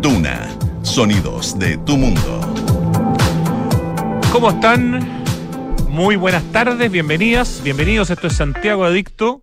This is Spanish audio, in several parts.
Duna, sonidos de tu mundo. ¿Cómo están? Muy buenas tardes, bienvenidas, bienvenidos. Esto es Santiago Adicto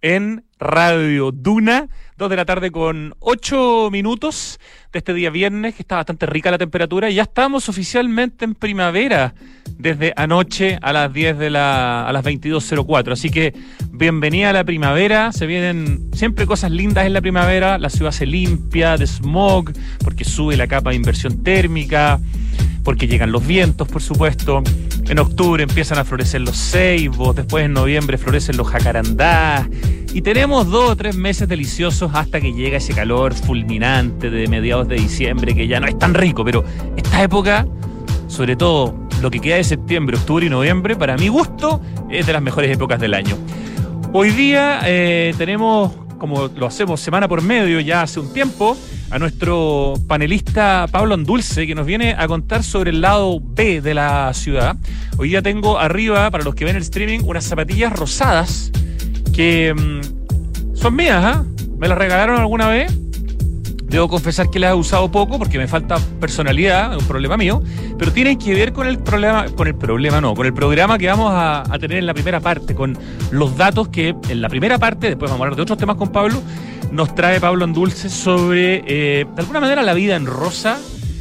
en Radio Duna. Dos de la tarde con ocho minutos de este día viernes, que está bastante rica la temperatura. Y ya estamos oficialmente en primavera desde anoche a las 10 de la, a las 22.04. Así que bienvenida a la primavera. Se vienen siempre cosas lindas en la primavera. La ciudad se limpia de smog porque sube la capa de inversión térmica porque llegan los vientos, por supuesto. En octubre empiezan a florecer los ceibos, después en noviembre florecen los jacarandás. Y tenemos dos o tres meses deliciosos hasta que llega ese calor fulminante de mediados de diciembre, que ya no es tan rico, pero esta época, sobre todo lo que queda de septiembre, octubre y noviembre, para mi gusto, es de las mejores épocas del año. Hoy día eh, tenemos, como lo hacemos semana por medio ya hace un tiempo, a nuestro panelista Pablo Andulce, que nos viene a contar sobre el lado B de la ciudad. Hoy día tengo arriba, para los que ven el streaming, unas zapatillas rosadas que mm, son mías, ¿ah? Me las regalaron alguna vez. Debo confesar que las he usado poco porque me falta personalidad, es un problema mío, pero tienen que ver con el problema, con el problema no, con el programa que vamos a, tener en la primera parte, con los datos que en la primera parte, después vamos a hablar de otros temas con Pablo, nos trae Pablo Andulce sobre, eh, de alguna manera, la vida en rosa,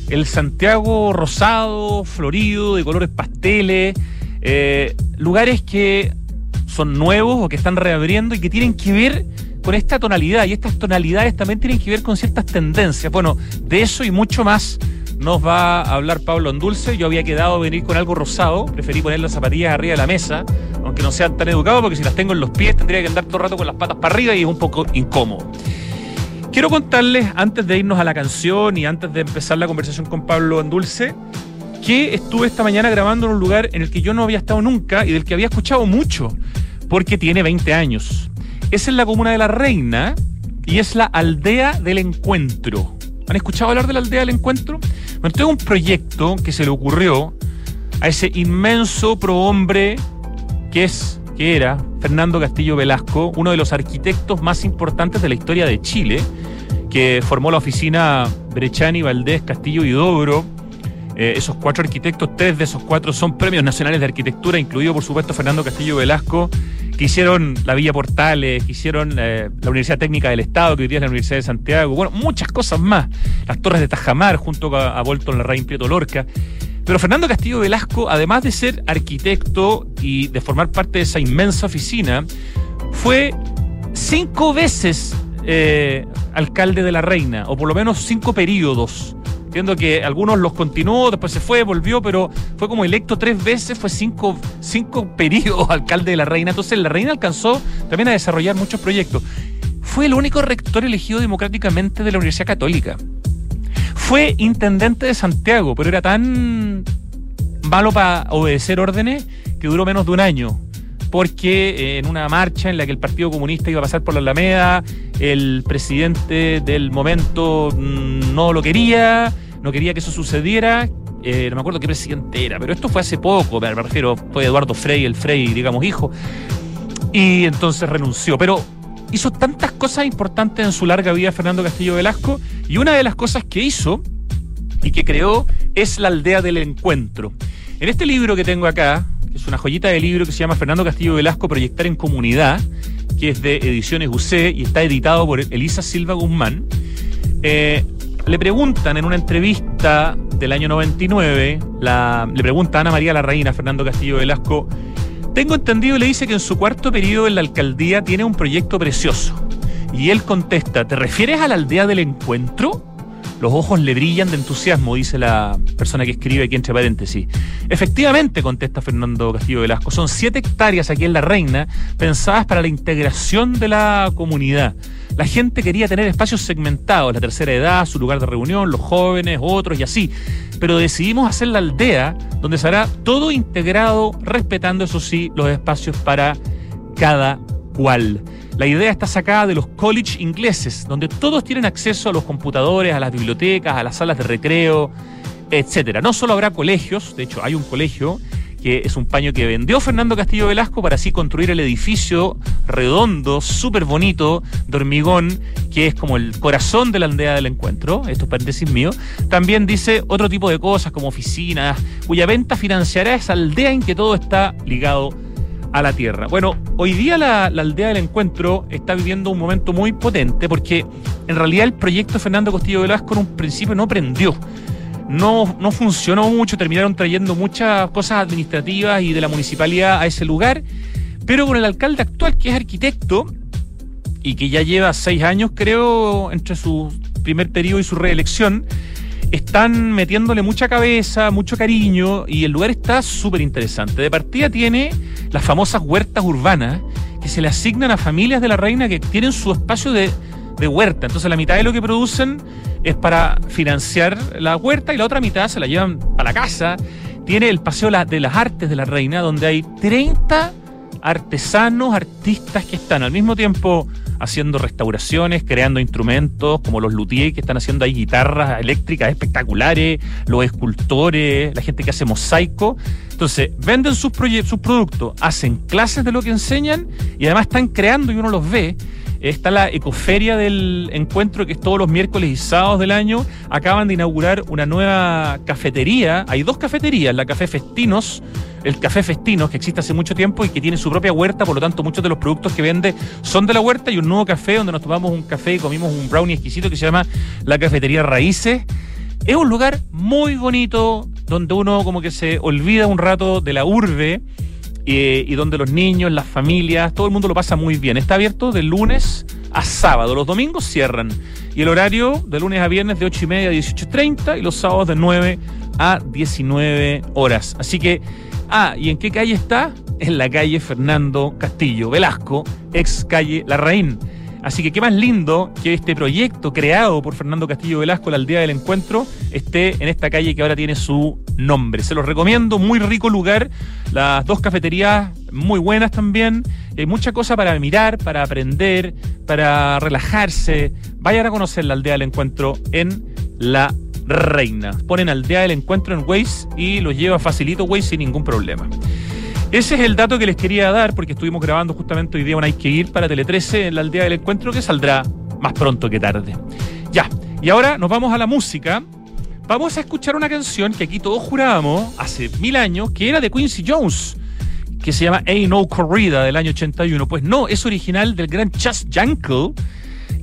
el Santiago rosado, florido, de colores pasteles, eh, lugares que son nuevos o que están reabriendo y que tienen que ver con esta tonalidad. Y estas tonalidades también tienen que ver con ciertas tendencias. Bueno, de eso y mucho más nos va a hablar Pablo Andulce. Yo había quedado venir con algo rosado, preferí poner las zapatillas arriba de la mesa, aunque no sean tan educados, porque si las tengo en los pies tendría que andar todo el rato con las patas para arriba y es un poco incómodo. Quiero contarles, antes de irnos a la canción y antes de empezar la conversación con Pablo Andulce, que estuve esta mañana grabando en un lugar en el que yo no había estado nunca y del que había escuchado mucho, porque tiene 20 años. Es en la comuna de La Reina y es la aldea del encuentro. ¿Han escuchado hablar de la aldea del encuentro? Bueno, tengo un proyecto que se le ocurrió a ese inmenso prohombre que es que era Fernando Castillo Velasco, uno de los arquitectos más importantes de la historia de Chile, que formó la oficina Brechani, Valdés, Castillo y Dobro. Eh, esos cuatro arquitectos, tres de esos cuatro son premios nacionales de arquitectura, incluido por supuesto Fernando Castillo Velasco, que hicieron la Villa Portales, que hicieron eh, la Universidad Técnica del Estado, que hoy día es la Universidad de Santiago, bueno, muchas cosas más. Las Torres de Tajamar, junto a, Bolton Larraín Prieto Lorca. Pero Fernando Castillo Velasco, además de ser arquitecto y de formar parte de esa inmensa oficina, fue cinco veces eh, alcalde de la Reina, o por lo menos cinco periodos. Entiendo que algunos los continuó, después se fue, volvió, pero fue como electo tres veces, fue cinco, cinco periodos alcalde de la Reina. Entonces la Reina alcanzó también a desarrollar muchos proyectos. Fue el único rector elegido democráticamente de la Universidad Católica. Fue intendente de Santiago, pero era tan malo para obedecer órdenes que duró menos de un año. Porque eh, en una marcha en la que el Partido Comunista iba a pasar por la Alameda, el presidente del momento mm, no lo quería, no quería que eso sucediera. Eh, no me acuerdo qué presidente era, pero esto fue hace poco, me refiero, fue Eduardo Frey, el Frey, digamos, hijo. Y entonces renunció. Pero hizo tantas cosas importantes en su larga vida Fernando Castillo Velasco y una de las cosas que hizo y que creó es la aldea del encuentro. En este libro que tengo acá, es una joyita de libro que se llama Fernando Castillo Velasco Proyectar en Comunidad, que es de Ediciones UC y está editado por Elisa Silva Guzmán, eh, le preguntan en una entrevista del año 99, la, le pregunta Ana María Larraína, Fernando Castillo Velasco, tengo entendido, le dice que en su cuarto periodo en la alcaldía tiene un proyecto precioso. Y él contesta, ¿te refieres a la aldea del encuentro? Los ojos le brillan de entusiasmo, dice la persona que escribe aquí entre paréntesis. Efectivamente, contesta Fernando Castillo Velasco, son siete hectáreas aquí en La Reina pensadas para la integración de la comunidad. La gente quería tener espacios segmentados, la tercera edad, su lugar de reunión, los jóvenes, otros y así. Pero decidimos hacer la aldea donde se hará todo integrado, respetando, eso sí, los espacios para cada cual. La idea está sacada de los college ingleses, donde todos tienen acceso a los computadores, a las bibliotecas, a las salas de recreo, etcétera. No solo habrá colegios, de hecho hay un colegio que es un paño que vendió Fernando Castillo Velasco para así construir el edificio redondo, súper bonito, de hormigón, que es como el corazón de la aldea del encuentro, esto es paréntesis mío. También dice otro tipo de cosas como oficinas, cuya venta financiará esa aldea en que todo está ligado a la tierra. Bueno, hoy día la, aldea del encuentro está viviendo un momento muy potente porque en realidad el proyecto Fernando Castillo Velasco en un principio no prendió. No, no funcionó mucho, terminaron trayendo muchas cosas administrativas y de la municipalidad a ese lugar, pero con el alcalde actual, que es arquitecto y que ya lleva seis años, creo, entre su primer periodo y su reelección, están metiéndole mucha cabeza, mucho cariño y el lugar está súper interesante. De partida tiene las famosas huertas urbanas que se le asignan a familias de la reina que tienen su espacio de, huerta. Entonces la mitad de lo que producen es para financiar la huerta y la otra mitad se la llevan a la casa. Tiene el Paseo de las Artes de la Reina donde hay 30 artesanos, artistas que están al mismo tiempo haciendo restauraciones, creando instrumentos, como los luthiers que están haciendo ahí guitarras eléctricas espectaculares, los escultores, la gente que hace mosaico. Entonces, venden sus, sus productos, hacen clases de lo que enseñan y además están creando y uno los ve Está la ecoferia del encuentro que es todos los miércoles y sábados del año. Acaban de inaugurar una nueva cafetería. Hay dos cafeterías, la Café Festinos, el Café Festinos, que existe hace mucho tiempo y que tiene su propia huerta, por lo tanto muchos de los productos que vende son de la huerta y un nuevo café donde nos tomamos un café y comimos un brownie exquisito que se llama la Cafetería Raíces. Es un lugar muy bonito donde uno como que se olvida un rato de la urbe y donde los niños, las familias, todo el mundo lo pasa muy bien. Está abierto de lunes a sábado. Los domingos cierran. Y el horario de lunes a viernes de 8 y media a 18.30 y los sábados de 9 a 19 horas. Así que, ah, ¿y en qué calle está? En la calle Fernando Castillo Velasco, ex calle La Reín. Así que qué más lindo que este proyecto creado por Fernando Castillo Velasco, la aldea del encuentro, esté en esta calle que ahora tiene su nombre. Se los recomiendo, muy rico lugar, las dos cafeterías muy buenas también, hay mucha cosa para mirar, para aprender, para relajarse. Vayan a conocer la aldea del encuentro en La Reina. Ponen aldea del encuentro en Waze y los lleva facilito Waze sin ningún problema. Ese es el dato que les quería dar porque estuvimos grabando justamente hoy día un Hay que ir para Tele 13 en la aldea del encuentro que saldrá más pronto que tarde. Ya, y ahora nos vamos a la música. Vamos a escuchar una canción que aquí todos jurábamos hace mil años que era de Quincy Jones, que se llama Ain't No Corrida del año 81. Pues no, es original del gran Chas Jankel,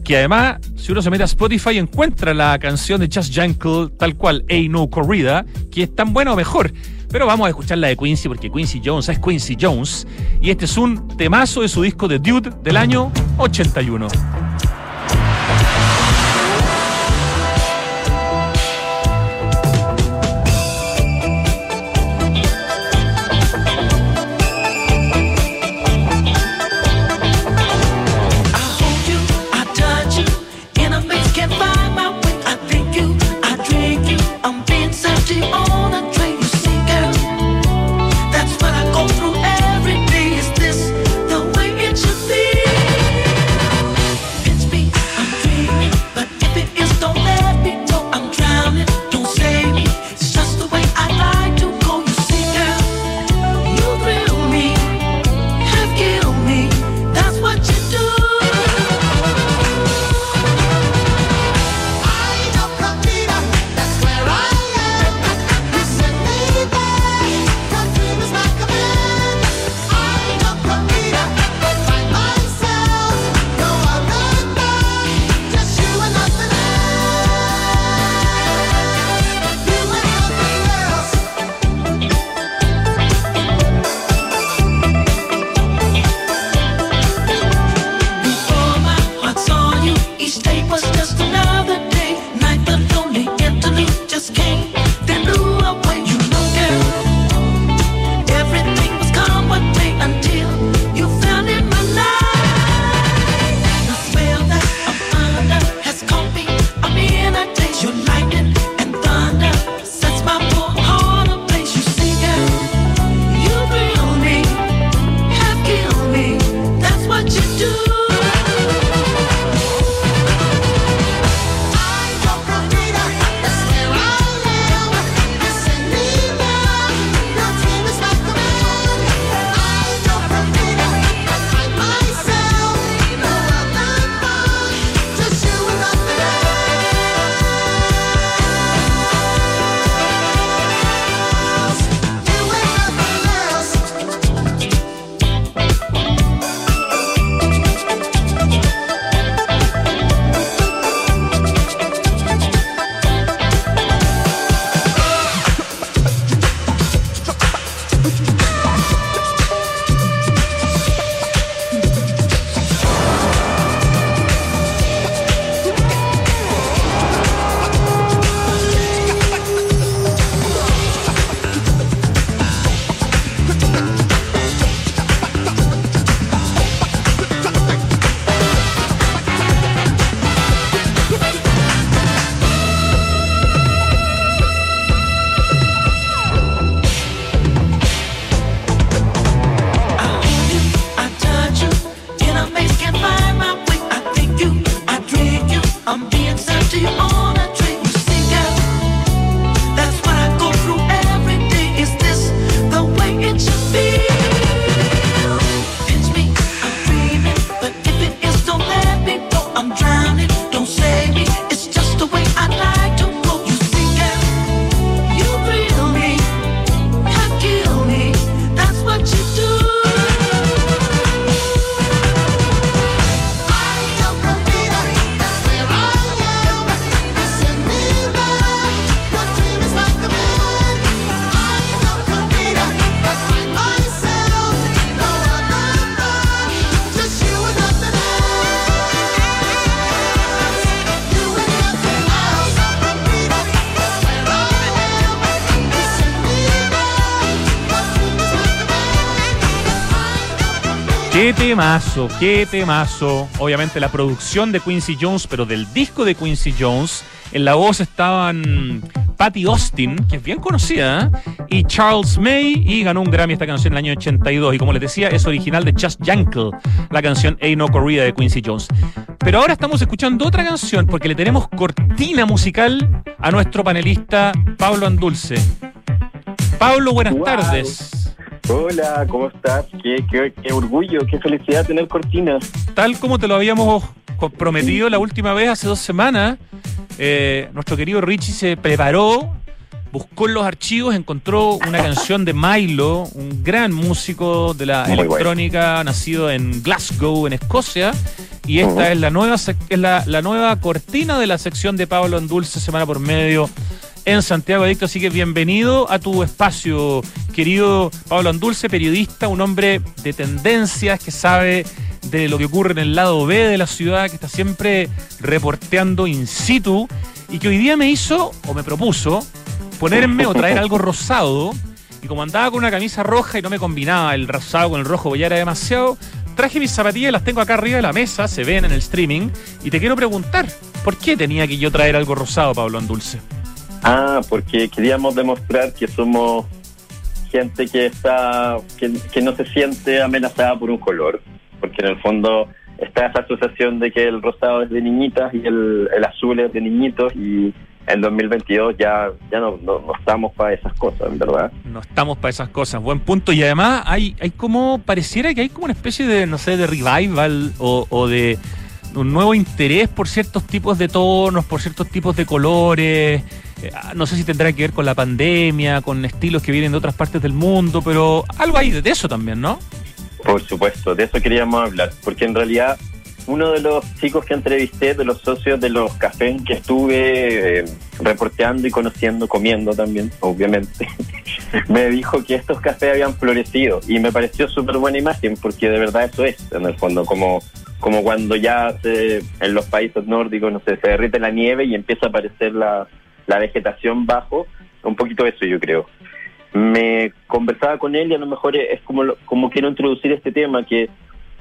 que además, si uno se mete a Spotify, encuentra la canción de Chas Jankel tal cual, Ain't No Corrida, que es tan buena o mejor. Pero vamos a escuchar la de Quincy porque Quincy Jones es Quincy Jones. Y este es un temazo de su disco de Dude del año 81. Qué temazo, qué temazo. Obviamente la producción de Quincy Jones, pero del disco de Quincy Jones. En la voz estaban Patty Austin, que es bien conocida, ¿eh? y Charles May, y ganó un Grammy esta canción en el año 82. Y como les decía, es original de Just Yankel, la canción Ain't No Corrida de Quincy Jones. Pero ahora estamos escuchando otra canción porque le tenemos cortina musical a nuestro panelista Pablo Andulce. Pablo, buenas Wow. tardes. Hola, ¿cómo estás? Qué, qué, qué orgullo, qué felicidad tener cortinas. Tal como te lo habíamos co- prometido la última vez, hace dos semanas, eh, nuestro querido Richie se preparó, buscó en los archivos, encontró una canción de Milo, un gran músico de la Muy bueno. electrónica, nacido en Glasgow, en Escocia. Y esta es la nueva es la, la nueva cortina de la sección de Pablo Andulce semana por medio en Santiago Adicto. Así que bienvenido a tu espacio, querido Pablo Andulce, periodista, un hombre de tendencias que sabe de lo que ocurre en el lado B de la ciudad, que está siempre reporteando in situ y que hoy día me hizo o me propuso ponerme o traer algo rosado. Y como andaba con una camisa roja y no me combinaba el rosado con el rojo, ya era demasiado, traje mis zapatillas, las tengo acá arriba de la mesa, se ven en el streaming, y te quiero preguntar, ¿por qué tenía que yo traer algo rosado, Pablo Andulce? Ah, porque queríamos demostrar que somos gente que está que, que no se siente amenazada por un color, porque en el fondo está esa asociación de que el rosado es de niñitas y el, el azul es de niñitos y en 2022 ya ya no, no, no estamos para esas cosas, ¿verdad? No estamos para esas cosas, buen punto. Y además hay, hay como, pareciera que hay como una especie de, no sé, de revival o, o de un nuevo interés por ciertos tipos de tonos, por ciertos tipos de colores. Eh, ah, No sé si tendrá que ver con la pandemia, con estilos que vienen de otras partes del mundo, pero algo hay de eso también, ¿no? Por supuesto, de eso queríamos hablar, porque en realidad uno de los chicos que entrevisté, de los socios de los cafés que estuve eh, reporteando y conociendo, comiendo también, obviamente, me dijo que estos cafés habían florecido y me pareció súper buena imagen, porque de verdad eso es, en el fondo, como, como cuando ya se- en los países nórdicos, no sé, se derrite la nieve y empieza a aparecer la, la vegetación bajo, un poquito eso yo creo me conversaba con él y a lo mejor es como, lo- como quiero introducir este tema que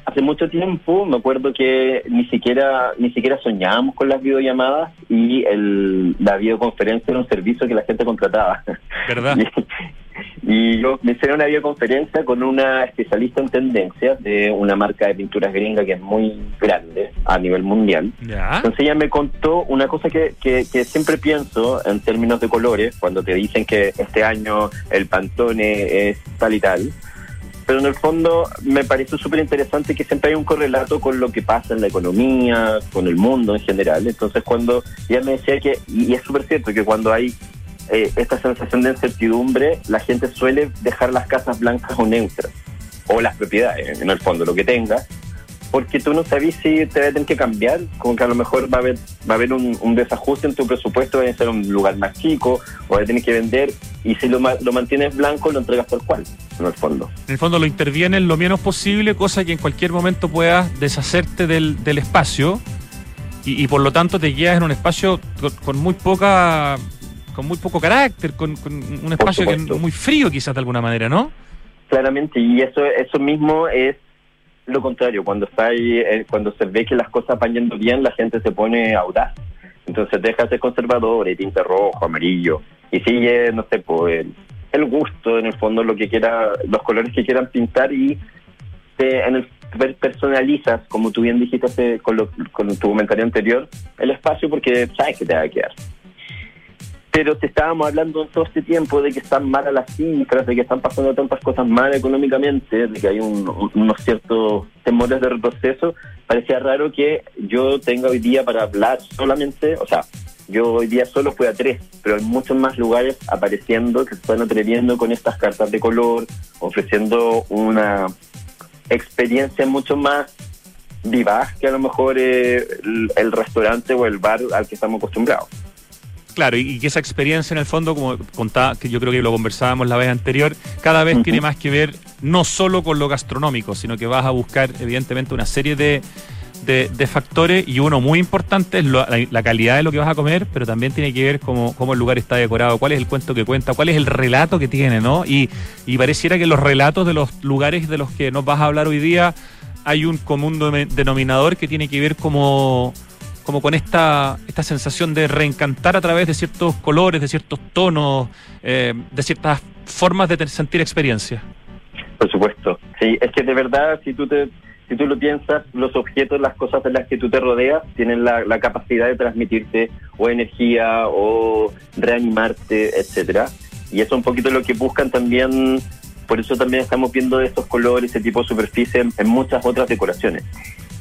hace mucho tiempo me acuerdo que ni siquiera ni siquiera soñábamos con las videollamadas y el, la videoconferencia era un servicio que la gente contrataba ¿Verdad? y, y yo me hice una videoconferencia con una especialista en tendencias de una marca de pinturas gringa que es muy grande a nivel mundial Ya. entonces ella me contó una cosa que, que, que siempre pienso en términos de colores, cuando te dicen que este año el Pantone es tal y tal. Pero en el fondo me pareció súper interesante que siempre hay un correlato con lo que pasa en la economía, con el mundo en general. Entonces cuando ella me decía que, y es súper cierto, que cuando hay eh, esta sensación de incertidumbre, la gente suele dejar las casas blancas o neutras, o las propiedades, en el fondo, lo que tenga, porque tú no sabes si te va a tener que cambiar, como que a lo mejor va a haber, va a haber un, desajuste en tu presupuesto, va a ser un lugar más chico, o va a tener que vender, y si lo, lo mantienes blanco, lo entregas tal cual, en el fondo. En el fondo lo intervienes lo menos posible, cosa que en cualquier momento puedas deshacerte del, del espacio y, por lo tanto te quedas en un espacio con muy poca con muy poco carácter, con, con un espacio que muy frío quizás de alguna manera, ¿no? Claramente, y eso, eso mismo es lo contrario, cuando está ahí, eh, cuando se ve que las cosas van yendo bien, la gente se pone audaz. Entonces deja de ser conservador y pinta rojo, amarillo, y sigue, no sé, pues el, el gusto, en el fondo, lo que quiera, los colores que quieran pintar y te, en el, per- personalizas, como tú bien dijiste con, lo- con tu comentario anterior, el espacio porque sabes que te va a quedar. Pero te estábamos hablando en todo este tiempo de que están malas las cifras, de que están pasando tantas cosas mal económicamente, de que hay un- un- unos ciertos temores de retroceso. Parecía raro que yo tenga hoy día para hablar solamente, o sea, yo hoy día solo fui a tres, pero hay muchos más lugares apareciendo que se están atreviendo con estas cartas de color, ofreciendo una experiencia mucho más vivaz que a lo mejor eh, el restaurante o el bar al que estamos acostumbrados. Claro, y, que esa experiencia en el fondo, como contaba, que yo creo que lo conversábamos la vez anterior, cada vez tiene más que ver no solo con lo gastronómico, sino que vas a buscar evidentemente una serie de, de, de factores y uno muy importante es lo- la, la calidad de lo que vas a comer, pero también tiene que ver cómo, cómo el lugar está decorado, cuál es el cuento que cuenta, cuál es el relato que tiene, ¿no? Y, y pareciera que los relatos de los lugares de los que nos vas a hablar hoy día hay un común denominador que tiene que ver como, como con esta, esta sensación de reencantar a través de ciertos colores, de ciertos tonos, eh, de ciertas formas de sentir experiencias. Por supuesto. Sí, es que de verdad, si tú te si tú lo piensas, los objetos, las cosas de las que tú te rodeas, tienen la, capacidad de transmitirte o energía o reanimarte, etcétera. Y eso es un poquito lo que buscan también, por eso también estamos viendo estos colores, ese tipo de superficie en muchas otras decoraciones.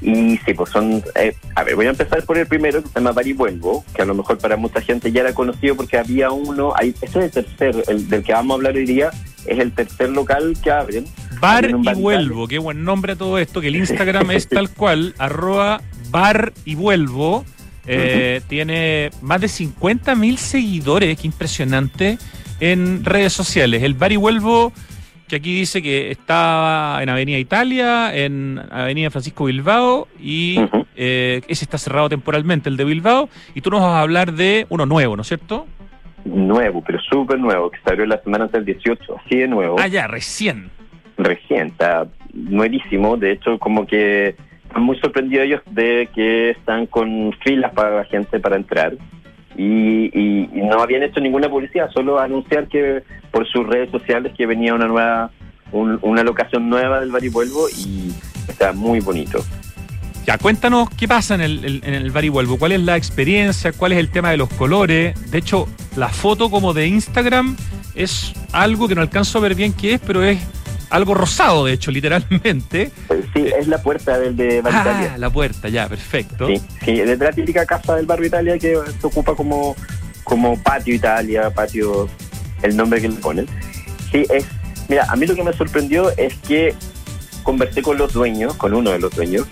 Y sí, pues son... eh, a ver, voy a empezar por el primero, que se llama Bar y Vuelvo, que a lo mejor para mucha gente ya era conocido porque había uno... Hay, ese es el tercer, el del que vamos a hablar hoy día, es el tercer local que abren. Bar y vuelvo, qué buen nombre a todo esto, que el Instagram es tal cual, arroba bar y vuelvo. Eh, Tiene más de 50 mil seguidores, qué impresionante, en redes sociales. El bar y vuelvo, que aquí dice que está en Avenida Italia, en Avenida Francisco Bilbao, y eh, ese está cerrado temporalmente, el de Bilbao, y tú nos vas a hablar de uno nuevo, ¿no es cierto? nuevo, pero súper nuevo, que se abrió la semana del 18, así de nuevo, Ah, ya, recién. recién, está nuevísimo, de hecho como que están muy sorprendidos ellos de que están con filas para la gente para entrar y, y- y no habían hecho ninguna publicidad, solo anunciar que por sus redes sociales que venía una nueva, un- una locación nueva del Bar y está muy bonito. Ya, cuéntanos qué pasa en el, en el bar y vuelvo, cuál es la experiencia, cuál es el tema de los colores. De hecho, la foto como de Instagram es algo que no alcanzo a ver bien qué es, pero es algo rosado, de hecho, literalmente. Eh, Sí, es la puerta del de Bar Italia. Ah, la puerta, ya, perfecto. Sí, sí, es de la típica casa del barrio Italia que se ocupa como, como patio Italia, patio, el nombre que le ponen. Sí, es, mira, a mí lo que me sorprendió es que conversé con los dueños, con uno de los dueños,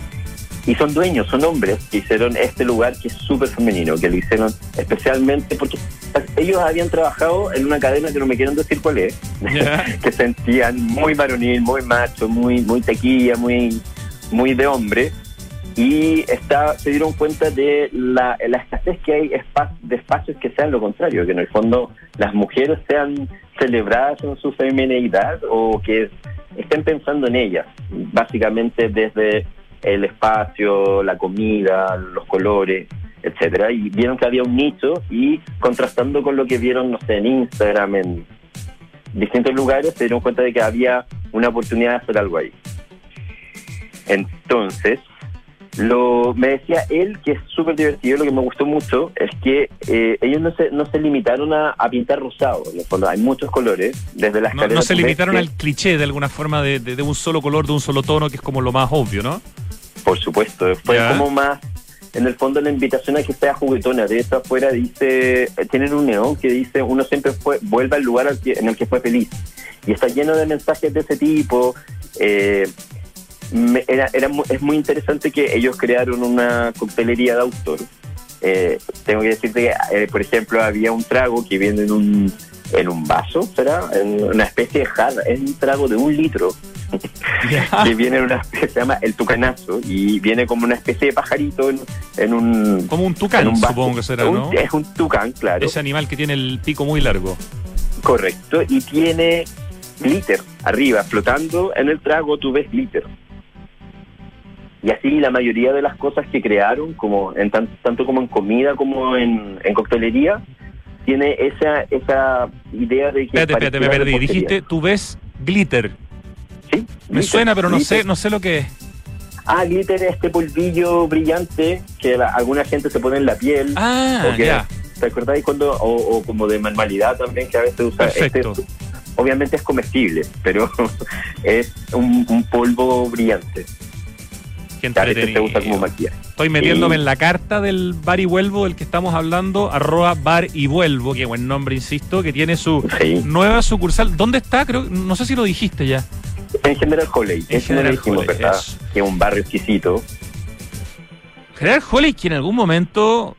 y son dueños, son hombres que hicieron este lugar que es súper femenino, que lo hicieron especialmente porque ellos habían trabajado en una cadena que no me quieren decir cuál es, que sentían muy varonil, muy macho, muy, muy tequilla, muy, muy de hombre. Y está, se dieron cuenta de la, la escasez que hay de espacios que sean lo contrario, que en el fondo las mujeres sean celebradas en su femineidad o que estén pensando en ellas, básicamente desde el espacio, la comida, los colores, etcétera, y vieron que había un nicho y contrastando con lo que vieron, no sé, en Instagram, en distintos lugares, se dieron cuenta de que había una oportunidad de hacer algo ahí. Entonces, lo, me decía él que es súper divertido, lo que me gustó mucho es que eh, ellos no se, no se limitaron a, a pintar rosado, en el fondo hay muchos colores, desde las No, no se limitaron al cliché de alguna forma de, de- de un solo color, de un solo tono, que es como lo más obvio, ¿no? Por supuesto, fue Ya. como más, en el fondo la invitación a que sea juguetona. De eso afuera dice, tienen un neón que dice, uno siempre fue, vuelve al lugar al que- en el que fue feliz. Y está lleno de mensajes de ese tipo. eh, me- era, era es muy interesante que ellos crearon una coctelería de autor. Eh, tengo que decirte que, eh, por ejemplo, había un trago que viene en un, en un vaso, ¿será? En una especie de jarra. Es un trago de un litro que viene en una especie, se llama el tucanazo y viene como una especie de pajarito en, en un Como un en tucán, un vaso. supongo que será, Un- ¿no? Es un tucán, claro, Ese animal que tiene el pico muy largo. correcto, y tiene glitter arriba, flotando en el trago, tú ves glitter. Y así la mayoría de las cosas que crearon, como en tan- tanto como en comida como en, en coctelería, tiene esa esa idea de que Espérate, espérate, me perdí. Dijiste, tú ves glitter. Sí, Me glitter, suena, pero no glitter. sé, no sé lo que es. Ah, glitter es este polvillo brillante que la- alguna gente se pone en la piel. Ah, ya. ¿Te acordáis cuando, o, o como de manualidad también que a veces usa? Perfecto. Este, obviamente es comestible, pero es un, un polvo brillante. Qué Que como entretenido. maquillaje. Estoy metiéndome en la carta del bar y vuelvo del que estamos hablando, arroba bar y vuelvo, qué buen nombre, insisto, que tiene su Sí. nueva sucursal. ¿Dónde está? Creo, no sé si lo dijiste ya. En General Holley. En lo General Holley. Que es un barrio exquisito. General Holley, que en algún momento,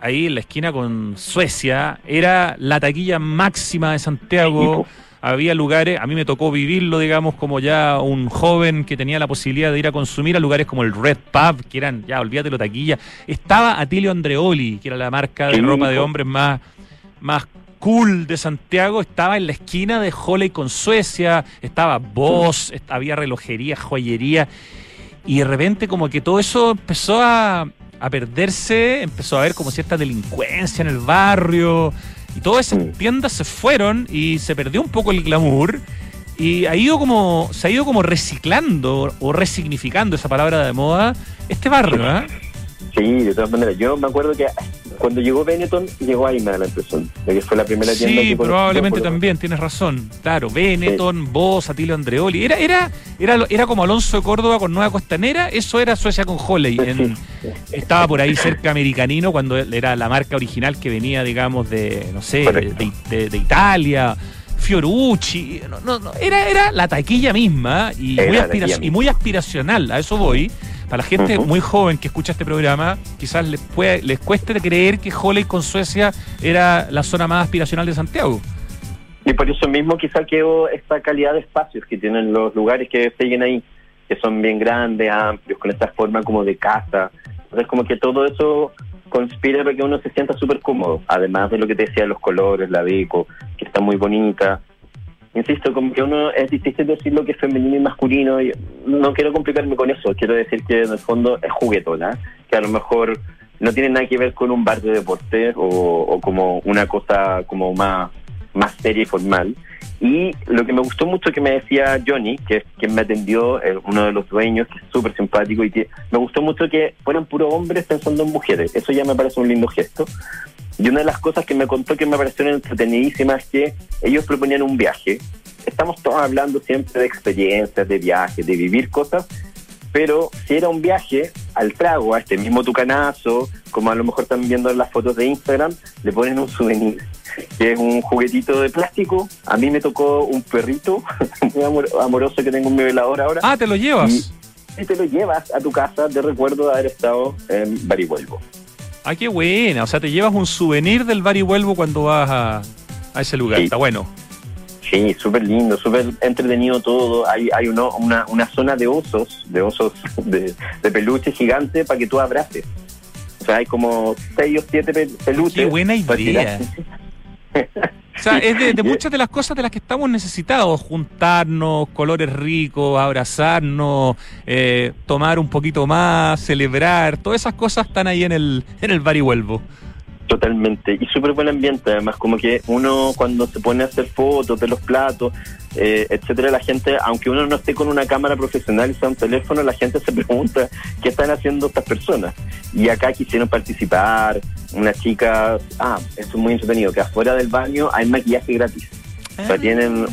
ahí en la esquina con Suecia, era la taquilla máxima de Santiago. Sí, Había lugares, a mí me tocó vivirlo, digamos, como ya un joven que tenía la posibilidad de ir a consumir a lugares como el Red Pub, que eran, ya, olvídate lo taquilla. Estaba Atilio Andreoli, que era la marca de ropa de hombres más, más cool de Santiago. Estaba en la esquina de Holley con Suecia. Estaba Boss, había relojería, joyería. y de repente como que todo eso empezó a, a perderse, empezó a haber como cierta delincuencia en el barrio y todas esas Mm. tiendas se fueron y se perdió un poco el glamour y ha ido como se ha ido como reciclando o resignificando esa palabra de moda este barrio, ¿ah? Sí, de todas maneras. Yo me acuerdo que cuando llegó Benetton, llegó me da la impresión. Que fue la primera tienda Sí, que probablemente también, tienes razón. Claro, Benetton, vos, Atilio Andreoli. Era, era, era, era como Alonso de Córdoba con Nueva Costanera, eso era Suecia con Holley. En- estaba por ahí cerca americanino cuando era la marca original que venía, digamos, de, no sé, de, Italia. Fiorucci, no, no, no, era, era la taquilla misma y Era muy, y muy aspiracional, a eso voy. Para la gente muy joven que escucha este programa, quizás les, puede, les cueste creer que Holley con Suecia era la zona más aspiracional de Santiago. Y por eso mismo quizá quedó esta calidad de espacios que tienen los lugares que siguen ahí, que son bien grandes, amplios, con esta forma como de casa. Entonces como que todo eso conspira para que uno se sienta súper cómodo, además de lo que te decía, los colores, la deco, que está muy bonita. Insisto, como que uno es difícil decir lo que es femenino y masculino, y no quiero complicarme con eso, quiero decir que en el fondo es juguetona, que a lo mejor no tiene nada que ver con un bar de deporte o, o como una cosa como más, más seria y formal. Y lo que me gustó mucho que me decía Johnny, que es quien me atendió, eh, uno de los dueños, que es súper simpático, y que me gustó mucho que fueran puros hombres pensando en mujeres. Eso ya me parece un lindo gesto. Y una de las cosas que me contó que me parecieron entretenidísimas es que ellos proponían un viaje. Estamos todos hablando siempre de experiencias, de viajes, de vivir cosas, pero si era un viaje al trago, a este mismo tucanazo, como a lo mejor están viendo en las fotos de Instagram, le ponen un souvenir, que es un juguetito de plástico. A mí me tocó un perrito muy amor- amoroso que tengo en mi velador ahora. Ah, te lo llevas. Y te lo llevas a tu casa de recuerdo de haber estado en Barivuelvo. Ah, qué buena. O sea, te llevas un souvenir del bar y vuelvo cuando vas a, a ese lugar. Sí. Está bueno. Sí, súper lindo, súper entretenido todo. Hay, hay uno, una, una zona de osos, de osos de, de peluche gigante para que tú abraces. O sea, hay como seis o siete pe- peluches. Qué buena idea. O sea, es de, muchas de las cosas de las que estamos necesitados. Juntarnos, colores ricos, abrazarnos, eh, tomar un poquito más, celebrar. Todas esas cosas están ahí en el, en el bar y vuelvo. Totalmente. Y súper buen ambiente, además, como que uno cuando se pone a hacer fotos de los platos, eh, etcétera, la gente, aunque uno no esté con una cámara profesional y sea un teléfono, la gente se pregunta qué están haciendo estas personas. Y acá quisieron participar, una chica, ah, esto es muy entretenido, que afuera del baño hay maquillaje gratis. O sea, tienen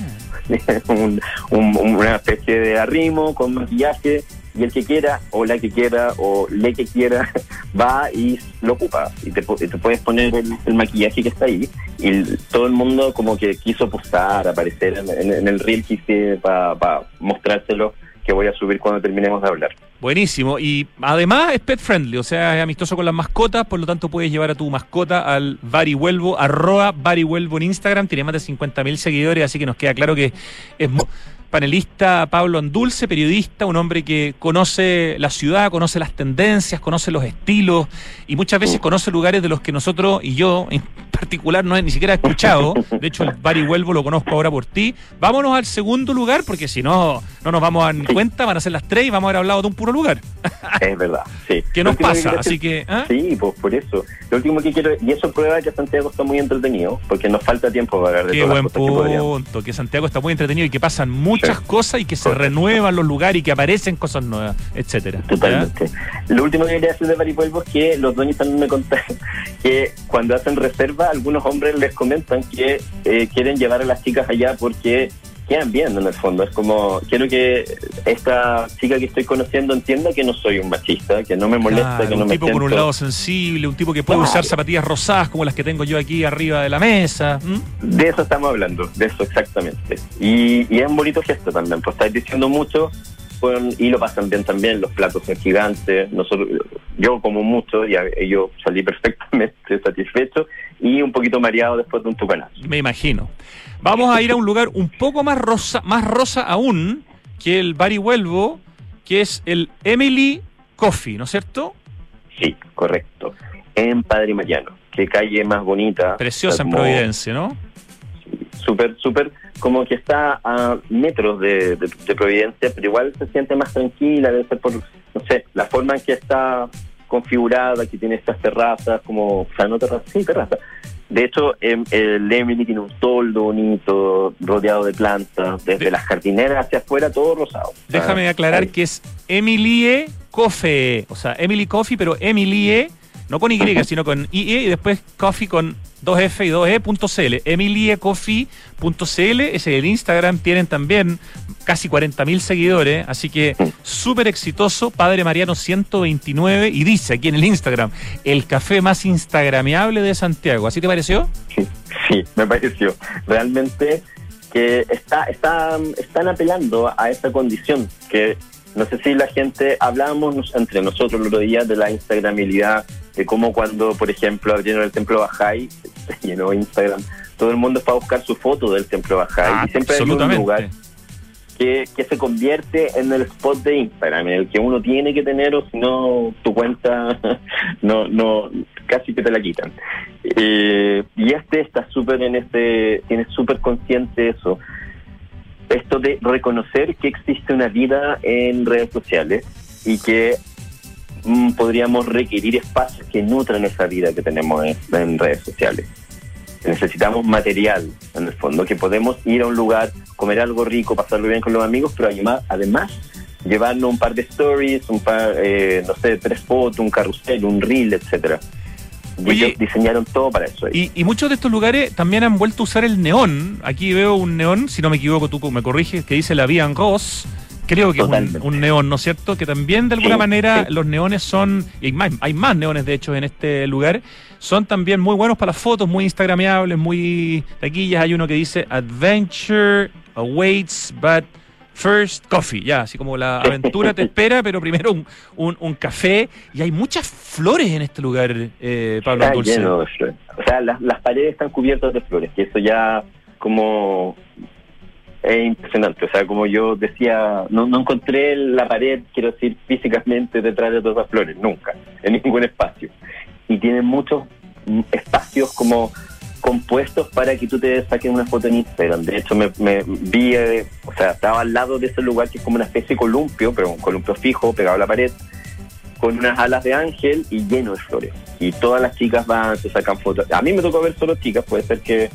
un- un- una especie de arrimo con maquillaje y el que quiera, o la que quiera, o le que quiera, va y lo ocupa. Y te, puedes poner el, maquillaje que está ahí. Y todo el mundo como que quiso postar, aparecer en, en- en el reel que hice para mostrárselo, que voy a subir cuando terminemos de hablar. Buenísimo. Y además es pet friendly, o sea, es amistoso con las mascotas, por lo tanto puedes llevar a tu mascota al Varihuelvo, arroba Varihuelvo en Instagram, tiene más de 50.000 seguidores, así que nos queda claro que es panelista Pablo Andulce, periodista, un hombre que conoce la ciudad, conoce las tendencias, conoce los estilos y muchas veces conoce lugares de los que nosotros y yo en particular no he ni siquiera escuchado. De hecho, el Varihuelvo lo conozco ahora por ti. Vámonos al segundo lugar, porque si no, no nos vamos a dar Sí. cuenta, van a ser las tres y vamos a haber hablado de un puro lugar. Es verdad, sí. ¿Qué nos pasa? Así que, ¿ah? Sí, pues por eso. Lo último que quiero, y eso prueba que Santiago está muy entretenido, porque nos falta tiempo para hablar de Qué todas buen las cosas que podríamos. punto, que Santiago está muy entretenido y que pasan muchas Sí. cosas y que se renuevan los lugares y que aparecen cosas nuevas, etcétera. Totalmente. Lo último que quería decir de Maripuelvo es que los dueños también me contaron que cuando hacen reserva, algunos hombres les comentan que eh, quieren llevar a las chicas allá porque quedan bien en el fondo. Es como, quiero que esta chica que estoy conociendo entienda que no soy un machista, que no me molesta, Claro, que no un me tipo con un siento- lado sensible, un tipo que puede Claro. usar zapatillas rosadas como las que tengo yo aquí arriba de la mesa. ¿m? De eso estamos hablando, de eso exactamente. Y, y es un bonito gesto también, pues estáis diciendo mucho con- y lo pasan bien también, los platos son gigantes, nosotros, yo como mucho y, yo salí perfectamente satisfecho y un poquito mareado después de un tucanazo. Me imagino. Vamos a ir a un lugar un poco más rosa, más rosa aún que el Bar y Huelvo, que es el Emily Coffee, ¿no es cierto? Sí, correcto. En Padre Mariano, qué calle más bonita. Preciosa en Providencia, ¿no? súper, súper, como que está a metros de, de, de Providencia, pero igual se siente más tranquila, debe ser por, no sé, la forma en que está configurada, que tiene estas terrazas, como, o sea, no terrazas, sí, terrazas. De hecho, em, el Emily tiene un toldo bonito, rodeado de plantas, desde De- las jardineras hacia afuera, todo rosado. O sea, Déjame aclarar ahí. que es Emilie Coffee, o sea, Emily Coffee, pero Emilie, no con Y, sino con IE y después Coffee con 2F y 2E.cl. EmilieCoffee.cl, ese es el Instagram, tienen también casi 40.000 seguidores, así que súper exitoso, Padre Mariano 129, y dice aquí en el Instagram, el café más instagrameable de Santiago. ¿Así te pareció? Sí, me pareció. Realmente que está, está, están apelando a esa condición que no sé si la gente hablábamos entre nosotros el otro día de la instagramabilidad, de cómo cuando, por ejemplo, abrieron el templo Bajay, se llenó Instagram, todo el mundo fue a buscar su foto del templo Bajay Ah, y siempre hay un lugar que, que se convierte en el spot de Instagram, en el que uno tiene que tener o si no tu cuenta no no casi que te la quitan. Eh, y este está súper en este, tiene súper consciente eso. Esto de reconocer que existe una vida en redes sociales y que mm, podríamos requerir espacios que nutran esa vida que tenemos en, redes sociales necesitamos material en el fondo, que podemos ir a un lugar, comer algo rico, pasarlo bien con los amigos, pero además, además llevarnos un par de stories, un par, eh, no sé, tres fotos, un carrusel, un reel, etcétera. Y Oye, ellos diseñaron todo para eso. Y, y muchos de estos lugares también han vuelto a usar el neón. Aquí veo un neón, si no me equivoco, tú me corriges, que dice la Vía Ross. Creo que es un, neón, ¿no es cierto? Que también de alguna Sí, manera sí. los neones son, y hay más, hay más neones de hecho en este lugar, son también muy buenos para las fotos, muy instagrameables, muy taquillas. Hay uno que dice Adventure awaits, but first coffee. Ya, así como la aventura te espera, pero primero un, un, un café. Y hay muchas flores en este lugar, eh, Pablo Está Dulce. lleno de flores. O sea, las, las paredes están cubiertas de flores, que eso ya como es impresionante. O sea, como yo decía, no, no encontré la pared, quiero decir, físicamente detrás de todas las flores, nunca, en ningún espacio. Y tiene muchos espacios como compuestos para que tú te saques una foto en Instagram. De hecho, me, me vi, eh, o sea, estaba al lado de ese lugar que es como una especie de columpio, pero un columpio fijo pegado a la pared, con unas alas de ángel y lleno de flores. Y todas las chicas van, se sacan fotos. A mí me tocó ver solo chicas, puede ser que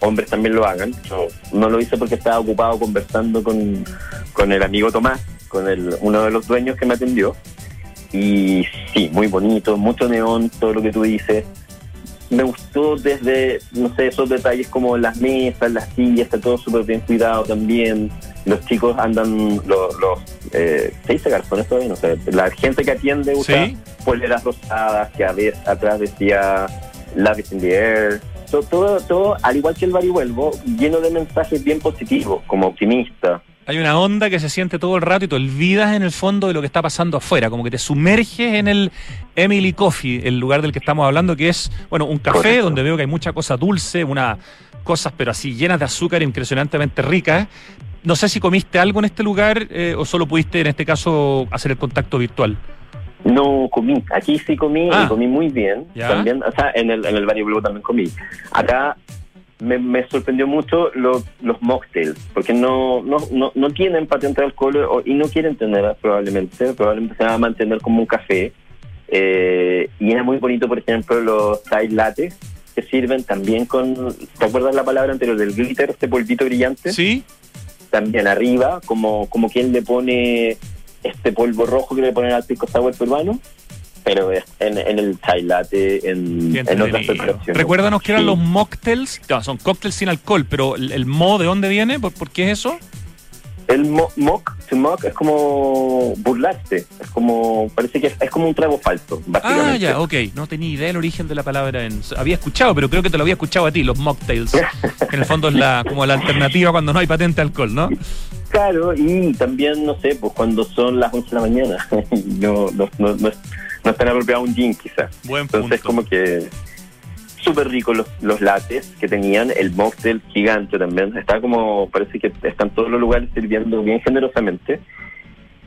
hombres también lo hagan. Yo no lo hice porque estaba ocupado conversando con, con el amigo Tomás, con el, uno de los dueños que me atendió. Y sí, muy bonito, mucho neón, todo lo que tú dices. Me gustó desde, no sé, esos detalles como las mesas, las sillas, está todo súper bien cuidado también. Los chicos andan, los, los eh, ¿se dice garzones todavía? No sé, la gente que atiende usa Sí. poleras rosadas, que a veces atrás decía Love is in the air. Todo, todo, todo, al igual que el Bar y Vuelvo, lleno de mensajes bien positivos, como optimista. Hay una onda que se siente todo el rato y te olvidas en el fondo de lo que está pasando afuera, como que te sumerges en el Emily Coffee, el lugar del que estamos hablando, que es, bueno, un café Correcto. donde veo que hay mucha cosa dulce, unas cosas pero así llenas de azúcar impresionantemente ricas. No sé si comiste algo en este lugar eh, o solo pudiste en este caso hacer el contacto virtual. No comí, aquí sí comí Ah. y comí muy bien. Ya. También, o sea, en el, en el Bar y Vuelvo también comí. Acá me, me sorprendió mucho lo- los mocktails, porque no, no, no, no tienen patente de alcohol o- y no quieren tener probablemente, probablemente se van a mantener como un café. Eh, y era muy bonito, por ejemplo, los Thai lattes que sirven también con, ¿te acuerdas la palabra anterior del glitter, este polvito brillante? ¿Sí? También arriba, como, como quien le pone este polvo rojo que le ponen al pisco sour peruano, pero es en, en el Thai latte, en, en otras preparaciones. Recuérdanos que eran Sí. los mocktails, son cócteles sin alcohol, pero el, el mo, ¿de dónde viene? ¿Por, por qué es eso? El mo- mock, to mock es como burlarse, es como, parece que es, es como un trago falso, básicamente. Ah, ya, ok. No tenía idea del origen de la palabra. En... Había escuchado, pero creo que te lo había escuchado a ti, los mocktails. que en el fondo es la, como la alternativa cuando no hay patente de alcohol, ¿no? Claro, y también, no sé, pues cuando son las 11 de la mañana, no, no, no, no, es, no es tan apropiado un gin quizás. Buen Entonces, como que súper ricos los, los lates que tenían, el mocktail gigante también. Está como, parece que están todos los lugares sirviendo bien generosamente.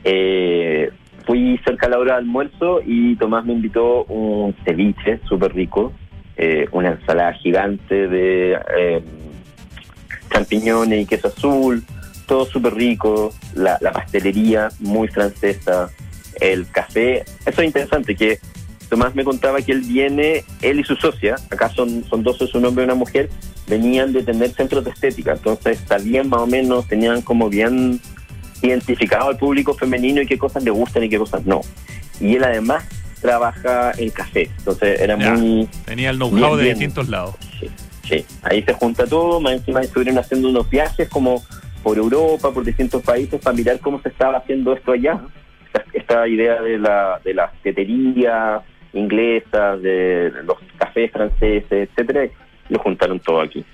Eh, fui cerca a la hora de almuerzo y Tomás me invitó un ceviche súper rico, eh, una ensalada gigante de eh, champiñones y queso azul, todo súper rico, la, la pastelería muy francesa, el café, eso es interesante, que Tomás me contaba que él viene, él y su socia, acá son, son dos, es un hombre y una mujer, venían de tener centros de estética, entonces sabían más o menos, tenían como bien identificado al público femenino y qué cosas le gustan y qué cosas no. Y él además trabaja en café, entonces era Ya, muy... Tenía el know-how de bien. distintos lados. Sí, sí, ahí se junta todo, más encima estuvieron haciendo unos viajes como por Europa, por distintos países, para mirar cómo se estaba haciendo esto allá. Esta, esta idea de la, de las teterías inglesas, de los cafés franceses, etcétera, lo juntaron todo aquí.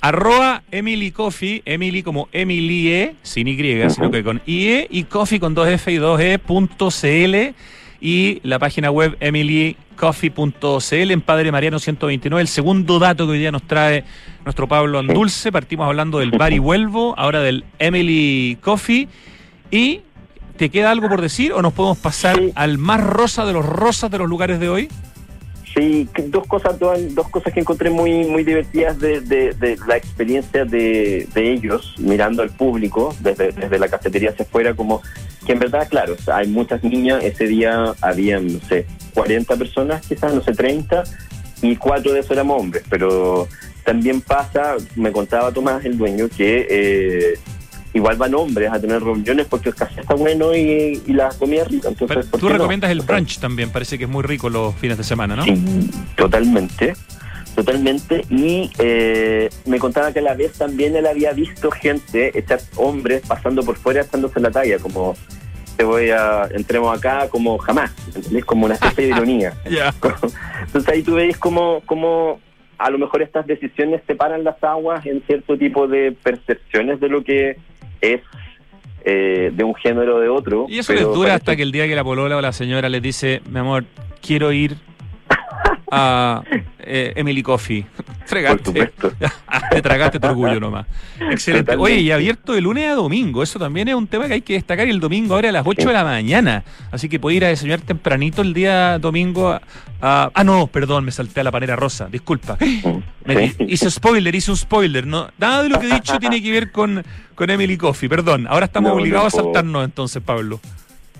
Arroba Emily Coffee, Emily como Emily E, sin Y, sino que con IE, y Coffee con dos F y dos E, punto CL, y la página web emilycoffee.cl en Padre Mariano 129. El segundo dato que hoy día nos trae nuestro Pablo Andulce. Partimos hablando del bar y vuelvo, ahora del Emily Coffee. ¿Y te queda algo por decir o nos podemos pasar Sí. al más rosa de los rosas de los lugares de hoy? Sí, dos cosas, dos, dos cosas que encontré muy muy divertidas de, de- de la experiencia de, de ellos mirando al público desde, desde la cafetería hacia afuera, como que en verdad, claro, hay muchas niñas, ese día habían, no sé, 40 personas, quizás, no sé, 30, y cuatro de esos éramos hombres, pero también pasa, me contaba Tomás, el dueño, que eh, igual van hombres a tener reuniones porque el café está bueno y, y la comida es rica. Entonces, Pero ¿por tú no? recomiendas el brunch también, parece que es muy rico los fines de semana, ¿no? Sí, totalmente, totalmente. Y eh, me contaba que a la vez también él había visto gente, echar hombres pasando por fuera echándose la talla, como te voy a, entremos acá como jamás, ¿entendés? Como una especie de ironía. Entonces ahí tú veis cómo, cómo a lo mejor estas decisiones separan las aguas en cierto tipo de percepciones de lo que es eh, de un género o de otro. Y eso les dura hasta que el día que la polola o la señora les dice, mi amor, quiero ir a eh, Emily Coffee. Fregaste. Te tragaste tu orgullo nomás. Excelente. Totalmente. Oye, y abierto de lunes a domingo. Eso también es un tema que hay que destacar. Y el domingo ahora a las 8 de la mañana. Así que puede ir a desayunar tempranito el día domingo. a- a- ah, no, perdón, me salté a la panera rosa. Disculpa. Me Sí. di- hice spoiler, hice un spoiler. No, nada de lo que he dicho tiene que ver con, con Emily Coffee. Perdón. Ahora estamos No, obligados a saltarnos entonces, Pablo.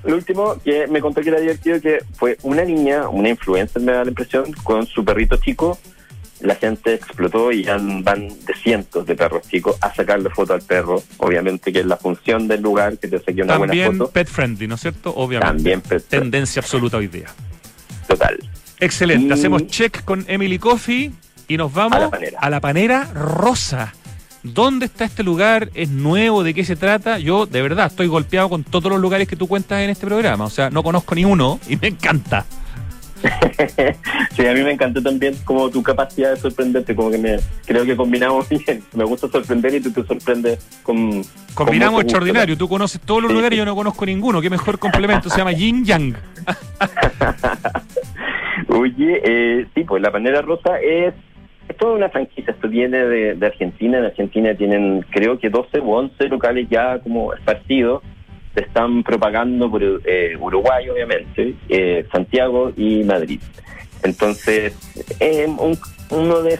Lo último que me contó que era divertido que fue una niña, una influencer me da la impresión, con su perrito chico. La gente explotó y ya van de cientos de perros chicos a sacarle foto al perro. Obviamente que es la función del lugar que te saque una También buena foto. pet friendly, ¿no es cierto? Obviamente. También pet friendly. Tendencia absoluta hoy día. Total. Excelente. Y- Hacemos check con Emily Coffee y nos vamos A la panera. a la panera rosa. ¿Dónde está este lugar? ¿Es nuevo? ¿De qué se trata? Yo, de verdad, estoy golpeado con todos los lugares que tú cuentas en este programa. O sea, no conozco ni uno y me encanta. sí, a mí me encantó también como tu capacidad de sorprenderte, como que me creo que combinamos bien. Me gusta sorprender y tú te sorprendes con... Combinamos extraordinario. Tú conoces todos los Sí, lugares y yo no conozco ninguno. Qué mejor complemento. Se llama Yin Yang. Oye, eh, sí, pues la panera rosa es, es toda una franquicia. Esto viene de, de Argentina. En Argentina tienen, creo que 12 u 11 locales ya como esparcidos. Se están propagando por eh, Uruguay, obviamente, eh, Santiago y Madrid. Entonces, eh, un- uno de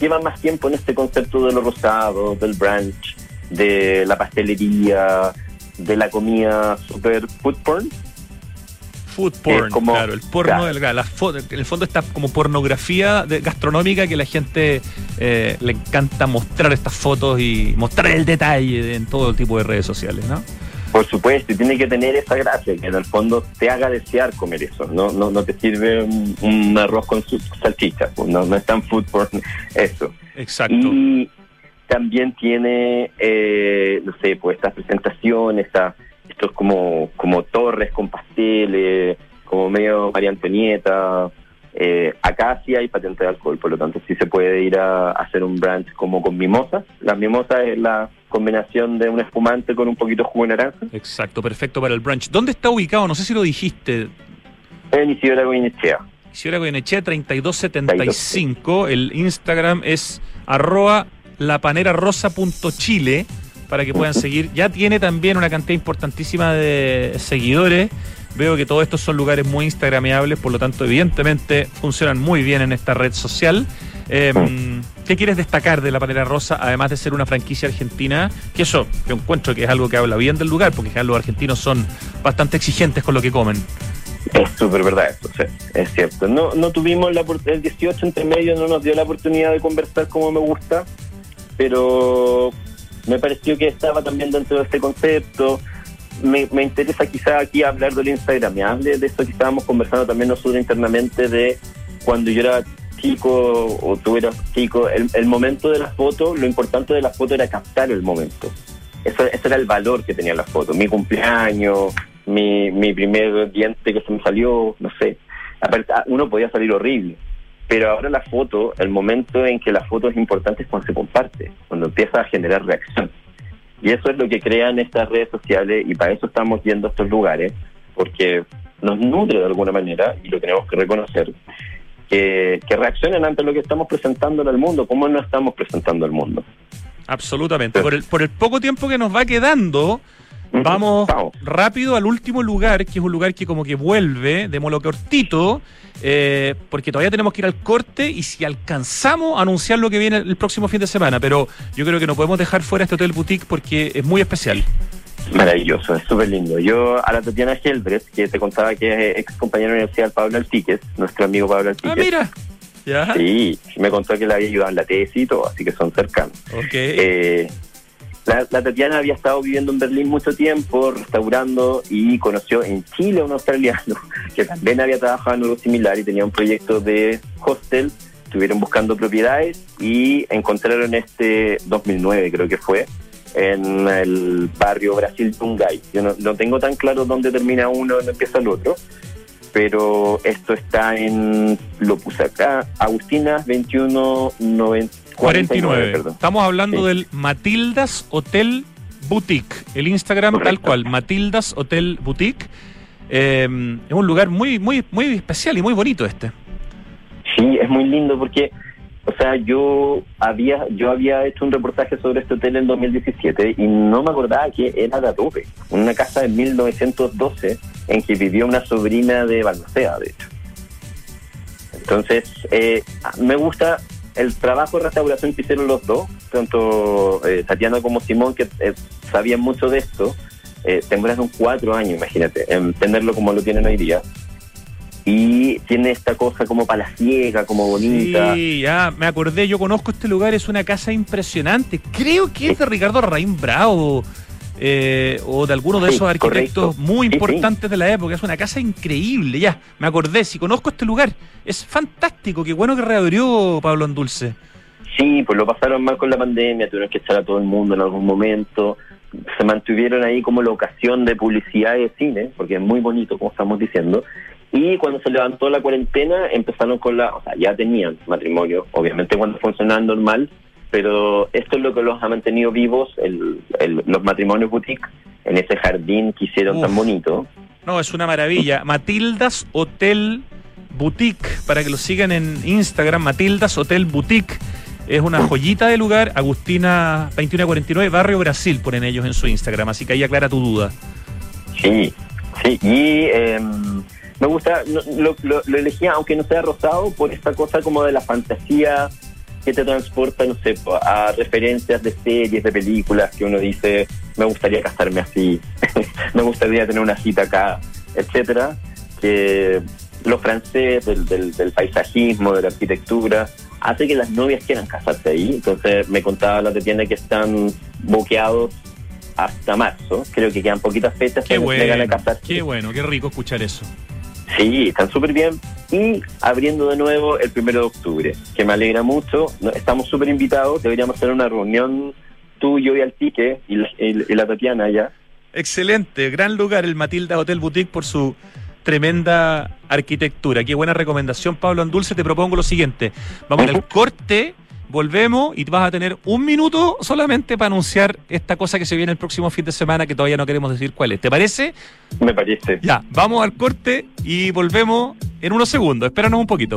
lleva más tiempo en este concepto de lo rosado, del brunch, de la pastelería, de la comida super food porn. Food porn, como- claro, el porno claro. del la en el fondo está como pornografía de- gastronómica que la gente eh, le encanta mostrar estas fotos y mostrar el detalle de- en todo tipo de redes sociales, ¿no? Por supuesto, y tiene que tener esa gracia, que en el fondo te haga desear comer eso. No, no, no te sirve un, un arroz con sus salchichas, pues, no, no es tan food porn eso. Exacto. Y también tiene, eh, no sé, pues estas presentaciones, como, como torres con pasteles, como medio María Antonieta. Eh, acá sí hay patente de alcohol, por lo tanto sí se puede ir a, a hacer un brunch como con mimosas. La mimosa es la combinación de un espumante con un poquito de jugo de naranja. Exacto, perfecto para el brunch. ¿Dónde está ubicado? No sé si lo dijiste. En Isidora Goyenechea. Isidora Goyenechea 3275. El Instagram es arroba lapanerarosa.chile para que puedan seguir. Ya tiene también una cantidad importantísima de seguidores. Veo que todos estos son lugares muy instagrameables, por lo tanto, evidentemente funcionan muy bien en esta red social. Eh, ¿Qué quieres destacar de la Panera Rosa, además de ser una franquicia argentina? Que eso, yo encuentro que es algo que habla bien del lugar, porque los argentinos son bastante exigentes con lo que comen. Es súper verdad eso, sí, es cierto. No, no tuvimos la, el 18 entre medio, no nos dio la oportunidad de conversar como me gusta, pero me pareció que estaba también dentro de este concepto. Me, me interesa quizá aquí hablar del Instagram, me hable de esto que estábamos conversando también nosotros internamente de cuando yo era chico o tú eras chico, el, el momento de la foto, lo importante de la foto era captar el momento. Eso, ese era el valor que tenía la foto. Mi cumpleaños, mi, mi primer diente que se me salió, no sé. Ah, uno podía salir horrible. Pero ahora la foto, el momento en que la foto es importante es cuando se comparte, cuando empieza a generar reacción. Y eso es lo que crean estas redes sociales y para eso estamos yendo estos lugares, porque nos nutre de alguna manera y lo tenemos que reconocer que, reaccionen ante lo que estamos presentando al mundo, cómo no estamos presentando al mundo. Absolutamente. Por el, por el poco tiempo que nos va quedando, Vamos, rápido al último lugar, que es un lugar que como que vuelve, de lo cortito, eh, porque todavía tenemos que ir al corte y si alcanzamos a anunciar lo que viene el próximo fin de semana, pero yo creo que no podemos dejar fuera este hotel boutique porque es muy especial. Maravilloso, es súper lindo. Yo a la Tatiana Gelbres, que te contaba que es ex compañero de universidad Pablo Altiques, nuestro amigo Pablo Altiques. Ah, mira. ¿Ya? Sí, me contó que le había ayudado en la tesis y todo, así que son cercanos. Ok. Eh, la, Tatiana había estado viviendo en Berlín mucho tiempo, restaurando, y conoció en Chile a un australiano que también había trabajado en algo similar y tenía un proyecto de hostel. Estuvieron buscando propiedades y encontraron este 2009, creo que fue, en el barrio Brasil Tungay. Yo no, tengo tan claro dónde termina uno y dónde empieza el otro, pero esto está en, lo puse acá, Agustina 2149. Estamos hablando del Matildas Hotel Boutique, el Instagram tal cual, Matildas Hotel Boutique. Eh, es un lugar muy, muy, muy especial y muy bonito este. Sí, es muy lindo porque o sea, yo había yo había hecho un reportaje sobre este hotel en 2017 y no me acordaba que era de Adobe, una casa de 1912 en que vivió una sobrina de Balmaceda, de hecho. Entonces, eh, me gusta el trabajo de restauración que hicieron los dos, tanto eh, Tatiana como Simón, que eh, sabían mucho de esto. Eh, un cuatro años, imagínate, en tenerlo como lo tienen hoy día y tiene esta cosa como palaciega, como bonita. Sí, ya me acordé, yo conozco este lugar, es una casa impresionante. Creo que es de Ricardo Raín Bravo. Eh, o de alguno de esos arquitectos muy importantes de la época. Es una casa increíble, ya, me acordé, si conozco este lugar, es fantástico, qué bueno que reabrió Pablo Andulce. Sí, pues lo pasaron mal con la pandemia, tuvieron que echar a todo el mundo en algún momento, se mantuvieron ahí como la ocasión de publicidad de cine, porque es muy bonito, como estamos diciendo, y cuando se levantó la cuarentena, empezaron con la, o sea, ya tenían matrimonio, obviamente cuando funcionaba normal, pero esto es lo que los ha mantenido vivos, el, los matrimonios boutique, en ese jardín que hicieron tan bonito. No, es una maravilla. Matildas Hotel Boutique, para que lo sigan en Instagram, Matildas Hotel Boutique. Es una joyita de lugar, Agustina 2149, Barrio Brasil, ponen ellos en su Instagram, así que ahí aclara tu duda. Sí, sí, y... Eh, me gusta, lo, lo, elegía, aunque no sea rosado, por esta cosa como de la fantasía que te transporta, no sé, a referencias de series, de películas, que uno dice, me gustaría casarme así, me gustaría tener una cita acá, etcétera, que lo francés, del, del, paisajismo, de la arquitectura, hace que las novias quieran casarse ahí. Entonces me contaba la tienda que están boqueados hasta marzo. Creo que quedan poquitas fechas qué bueno, a casarse. Qué bueno, qué rico escuchar eso. Sí, están súper bien. Y abriendo de nuevo el primero de octubre, que me alegra mucho. Estamos súper invitados. Deberíamos hacer una reunión tú, yo y Altique y la, y la Tatiana allá. Excelente, gran lugar el Matilda Hotel Boutique por su tremenda arquitectura. Qué buena recomendación, Pablo Andulce. Te propongo lo siguiente. Vamos al corte volvemos y vas a tener un minuto solamente para anunciar esta cosa que se viene el próximo fin de semana que todavía no queremos decir cuál es. ¿Te parece? Me parece. Ya, vamos al corte y volvemos en unos segundos. Espéranos un poquito.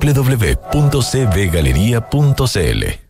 www.cbgalería.cl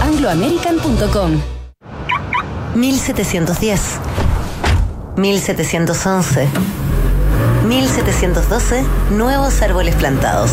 angloamerican.com. 1710. 1711. 1712. Nuevos árboles plantados.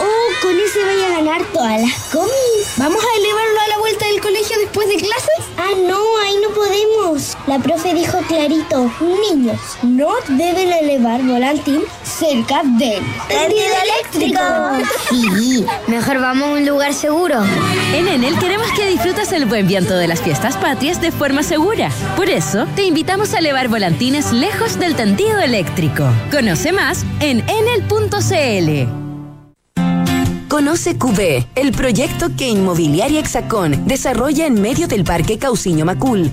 ¡Oh, con ese voy a ganar todas las comis! ¿Vamos a elevarlo a la vuelta del colegio después de clases? Ah, no, ahí no podemos. La profe dijo clarito, niños, no deben elevar volantín cerca del tendido eléctrico. Sí, mejor vamos a un lugar seguro. En Enel queremos que disfrutes el buen viento de las fiestas patrias de forma segura. Por eso, te invitamos a elevar volantines lejos del tendido eléctrico. Conoce más en enel.cl. Conoce QB, el proyecto que Inmobiliaria Hexacón desarrolla en medio del Parque Cauciño Macul,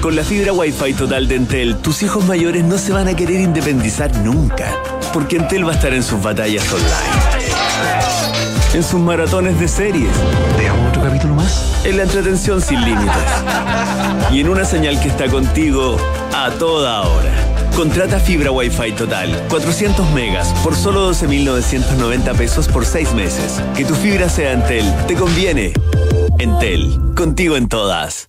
Con la fibra Wi-Fi total de Entel, tus hijos mayores no se van a querer independizar nunca, porque Entel va a estar en sus batallas online. En sus maratones de series. ¿Veamos otro capítulo más? En la entretención sin límites. Y en una señal que está contigo a toda hora. Contrata fibra Wi-Fi total, 400 megas, por solo 12.990 pesos por 6 meses. Que tu fibra sea Entel, te conviene. Entel, contigo en todas.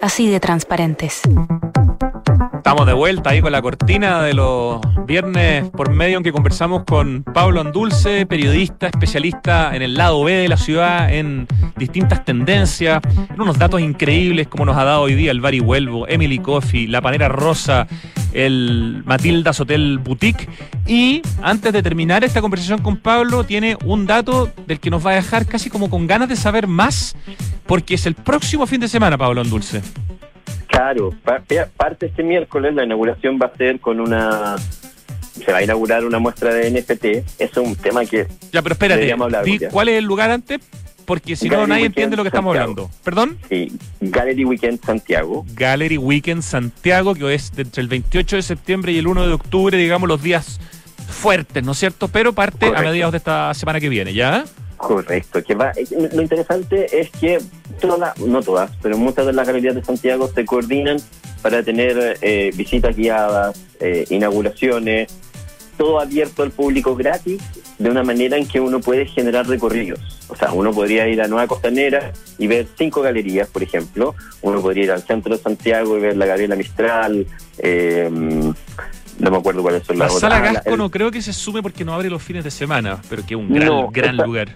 así de transparentes. Estamos de vuelta ahí con la cortina de los viernes por medio en que conversamos con Pablo Andulce, periodista, especialista en el lado B de la ciudad, en distintas tendencias, en unos datos increíbles como nos ha dado hoy día el Bari Huelvo, Emily Coffee, La Panera Rosa, el Matilda's Hotel Boutique. Y antes de terminar esta conversación con Pablo, tiene un dato del que nos va a dejar casi como con ganas de saber más, porque es el próximo fin de semana, Pablo Andulce. Claro, parte este miércoles la inauguración va a ser con una se va a inaugurar una muestra de NFT. Eso es un tema que. Ya, pero espérate, ¿cuál es el lugar antes? Porque si no, nadie entiende lo que estamos hablando. ¿Perdón? Sí, Gallery Weekend Santiago. Gallery Weekend Santiago, que es entre el 28 de septiembre y el 1 de octubre, digamos, los días fuertes, ¿no es cierto? Pero parte a mediados de esta semana que viene, ¿ya? Correcto. Que va, eh, lo interesante es que todas, no todas, pero muchas de las galerías de Santiago se coordinan para tener eh, visitas guiadas, eh, inauguraciones, todo abierto al público gratis, de una manera en que uno puede generar recorridos. O sea, uno podría ir a Nueva Costanera y ver cinco galerías, por ejemplo. Uno podría ir al centro de Santiago y ver la Gabriela Mistral. eh, no me acuerdo cuáles son La las sala. Ah, Gasco el- no creo que se sume porque no abre los fines de semana, pero que es un gran, No, gran esta- lugar.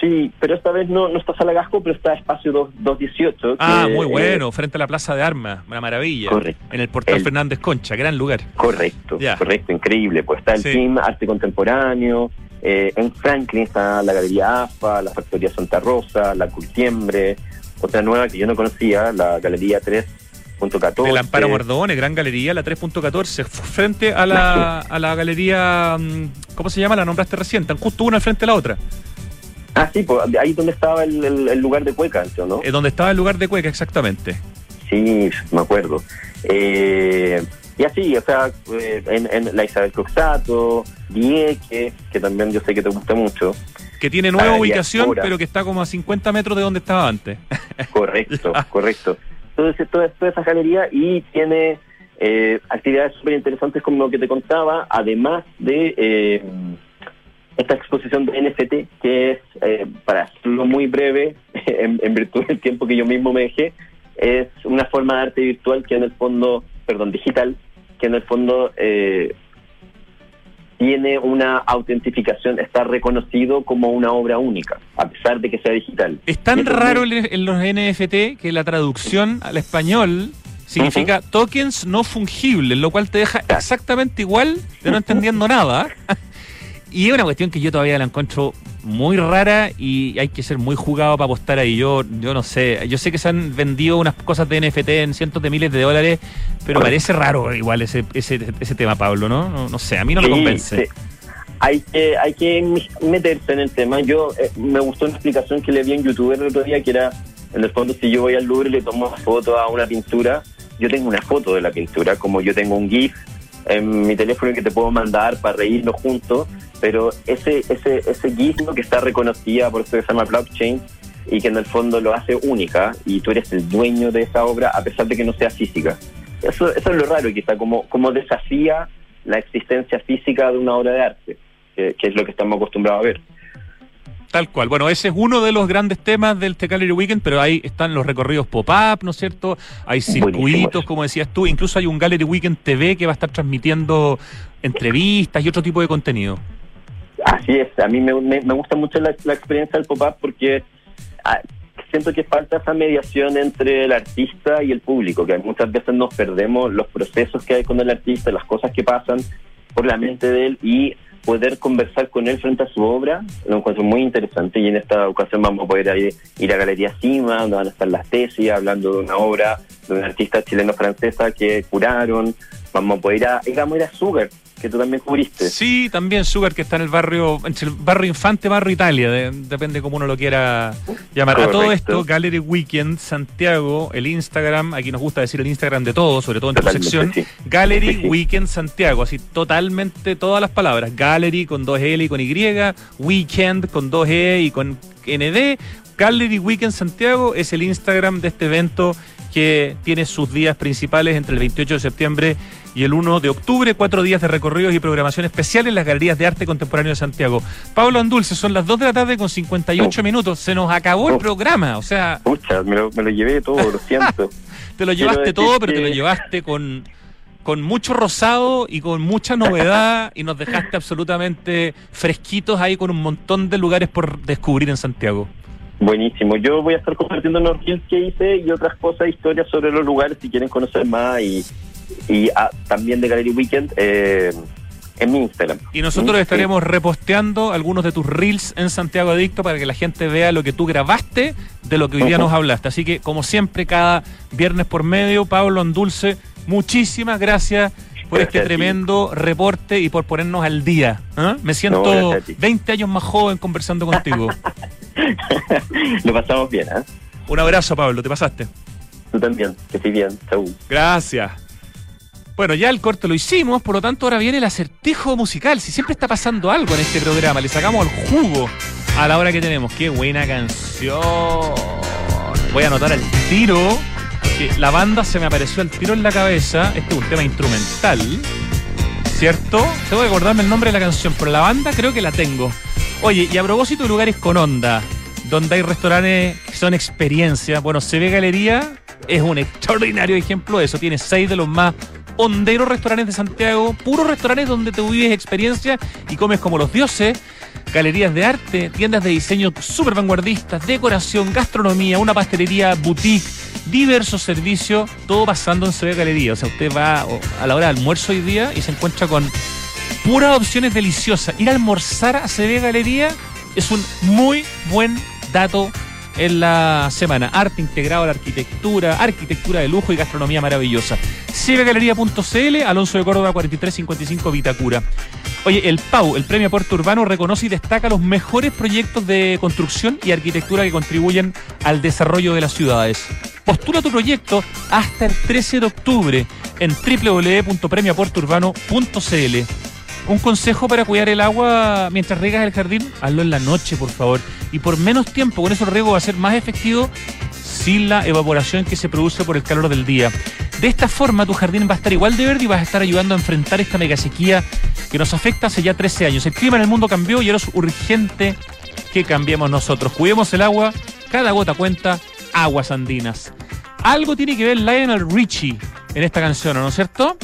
Sí, pero esta vez no, no está Sala Gasco, pero está Espacio 2, 218. Ah, que, muy eh, bueno, frente a la Plaza de Armas, una maravilla. Correcto. En el portal El- Fernández Concha, gran lugar. correcto, Ya. correcto, increíble. Pues está el Sí. team Arte Contemporáneo, eh, en Franklin está la Galería AFA, la Factoría Santa Rosa, la Curtiembre, otra nueva que yo no conocía, la Galería 3.14. Del Amparo Mordone, gran galería, la 3.14, f- frente a la, a la galería, mm, ¿cómo se llama? La nombraste recién, están justo una al frente de la otra. Ah, sí, pues ahí donde estaba el, el- el lugar de Cueca, ¿no? Eh, donde estaba el lugar de Cueca, exactamente. Sí, me acuerdo. Eh, y así, o sea, eh, en, en la Isabel Coxato, Dieque, que también yo sé que te gusta mucho. Que tiene nueva Ah, ubicación, pero que está como a 50 metros de donde estaba antes. Correcto, correcto. Entonces, toda, toda esa galería y tiene eh, actividades súper interesantes como lo que te contaba, además de eh, esta exposición de NFT, que es, eh, para hacerlo muy breve, en, en virtud del tiempo que yo mismo me dejé, es una forma de arte virtual que en el fondo, perdón, digital, que en el fondo eh, tiene una autentificación, está reconocido como una obra única, a pesar de que sea digital. Es tan raro en los NFT que la traducción al español significa tokens no fungibles, lo cual te deja exactamente igual de no entendiendo nada. Y es una cuestión que yo todavía la encuentro muy rara y hay que ser muy jugado para apostar ahí. Yo, yo no sé, yo sé que se han vendido unas cosas de NFT en cientos de miles de dólares, pero parece raro igual ese, ese, ese tema, Pablo, ¿no? No, no sé, a mí no me convence. sí. Hay que, hay que meterse en el tema. Yo eh, me gustó una explicación que le vi en YouTube el otro día, que era, en el fondo, si yo voy al Louvre y le tomo una foto a una pintura, yo tengo una foto de la pintura, como yo tengo un GIF en mi teléfono que te puedo mandar para reírnos juntos, pero ese, ese, ese GIF ¿no? que está reconocida por eso que se llama blockchain y que en el fondo lo hace única y tú eres el dueño de esa obra a pesar de que no sea física. Eso, eso es lo raro, quizá, como, como desafía la existencia física de una obra de arte, que, que es lo que estamos acostumbrados a ver. Tal cual. Bueno, ese es uno de los grandes temas del The Gallery Weekend, pero ahí están los recorridos pop-up, ¿no es cierto? Hay circuitos, como decías tú. Incluso hay un Gallery Weekend TV que va a estar transmitiendo entrevistas y otro tipo de contenido. Así es, a mí me, gusta mucho la, experiencia del pop-up porque ah, siento que falta esa mediación entre el artista y el público, que muchas veces nos perdemos los procesos que hay con el artista, las cosas que pasan por la mente de él y poder conversar con él frente a su obra, lo encuentro muy interesante y en esta ocasión vamos a poder ir, ir a Galería Cima, donde van a estar las tesis, hablando de una obra de una artista chileno-francesa que curaron, vamos a poder ir a, digamos, ir a Sugar, que tú también cubriste. Sí, también Sugar, que está en el barrio, entre el barrio Infante, barrio Italia, de- depende cómo uno lo quiera llamar. A todo esto, Gallery Weekend, Santiago, el Instagram, aquí nos gusta decir el Instagram de todo, sobre todo en tu Totalmente, sección, sí. Gallery Sí, sí. Weekend Santiago, así totalmente todas las palabras, Gallery con dos L y con Y, Weekend con dos E y con ND, Gallery Weekend Santiago es el Instagram de este evento que tiene sus días principales entre el 28 de septiembre y el 1 de octubre, cuatro días de recorridos y programación especial en las galerías de arte contemporáneo de Santiago. Pablo Andulce, son las 2 de la tarde con 58 minutos, se nos acabó el programa, o sea, Pucha, me lo, me lo llevé todo, lo siento. te lo llevaste todo, pero te lo llevaste con, con mucho rosado y con mucha novedad y nos dejaste absolutamente fresquitos ahí con un montón de lugares por descubrir en Santiago. Buenísimo. Yo voy a estar compartiendo unos que hice y otras cosas, historias sobre los lugares si quieren conocer más y, y ah, también de Gallery Weekend eh, en mi Instagram. Y nosotros Sí. estaremos reposteando algunos de tus reels en Santiago Adicto para que la gente vea lo que tú grabaste de lo que hoy día nos hablaste. Así que, como siempre, cada viernes por medio, Pablo Andulce, muchísimas gracias por Gracias este tremendo reporte y por ponernos al día. ¿ah? Me siento ti. 20 años más joven conversando contigo. Lo pasamos bien, ¿eh? Un abrazo, Pablo, te pasaste. Tú también, que estés bien. Chau. Gracias. Bueno, ya el corte lo hicimos, por lo tanto ahora viene el acertijo musical. Si siempre está pasando algo en este programa, le sacamos el jugo a la hora que tenemos. Qué buena canción. Voy a anotar el tiro. La banda se me apareció el tiro en la cabeza. Este es un tema instrumental. ¿Cierto? Tengo que acordarme el nombre de la canción, pero la banda creo que la tengo. Oye, y a propósito de lugares con onda, donde hay restaurantes que son experiencia, bueno, se Galería es un extraordinario ejemplo de eso. Tiene seis de los más honderos restaurantes de Santiago, puros restaurantes donde te vives experiencia y comes como los dioses. Galerías de arte, tiendas de diseño súper vanguardistas, decoración, gastronomía, una pastelería, boutique, diversos servicios, todo pasando en CB Galería. O sea, usted va a la hora de almuerzo hoy día y se encuentra con puras opciones deliciosas. Ir a almorzar a CB Galería es un muy buen dato en la semana. Arte integrado a la arquitectura, arquitectura de lujo y gastronomía maravillosa. CBGalería.cl, Alonso de Córdoba 4355 Vitacura. Oye, el PAU, el Premio Puerto Urbano, reconoce y destaca los mejores proyectos de construcción y arquitectura que contribuyen al desarrollo de las ciudades. Postula tu proyecto hasta el 13 de octubre en www.premiopuertourbano.cl. Un consejo para cuidar el agua mientras regas el jardín, hazlo en la noche, por favor. Y por menos tiempo, con eso el riego va a ser más efectivo sin la evaporación que se produce por el calor del día. De esta forma, tu jardín va a estar igual de verde y vas a estar ayudando a enfrentar esta mega sequía que nos afecta hace ya 13 años. El clima en el mundo cambió y ahora es urgente que cambiemos nosotros. Cuidemos el agua, cada gota cuenta, aguas andinas. Algo tiene que ver Lionel Richie en esta canción, ¿no es cierto?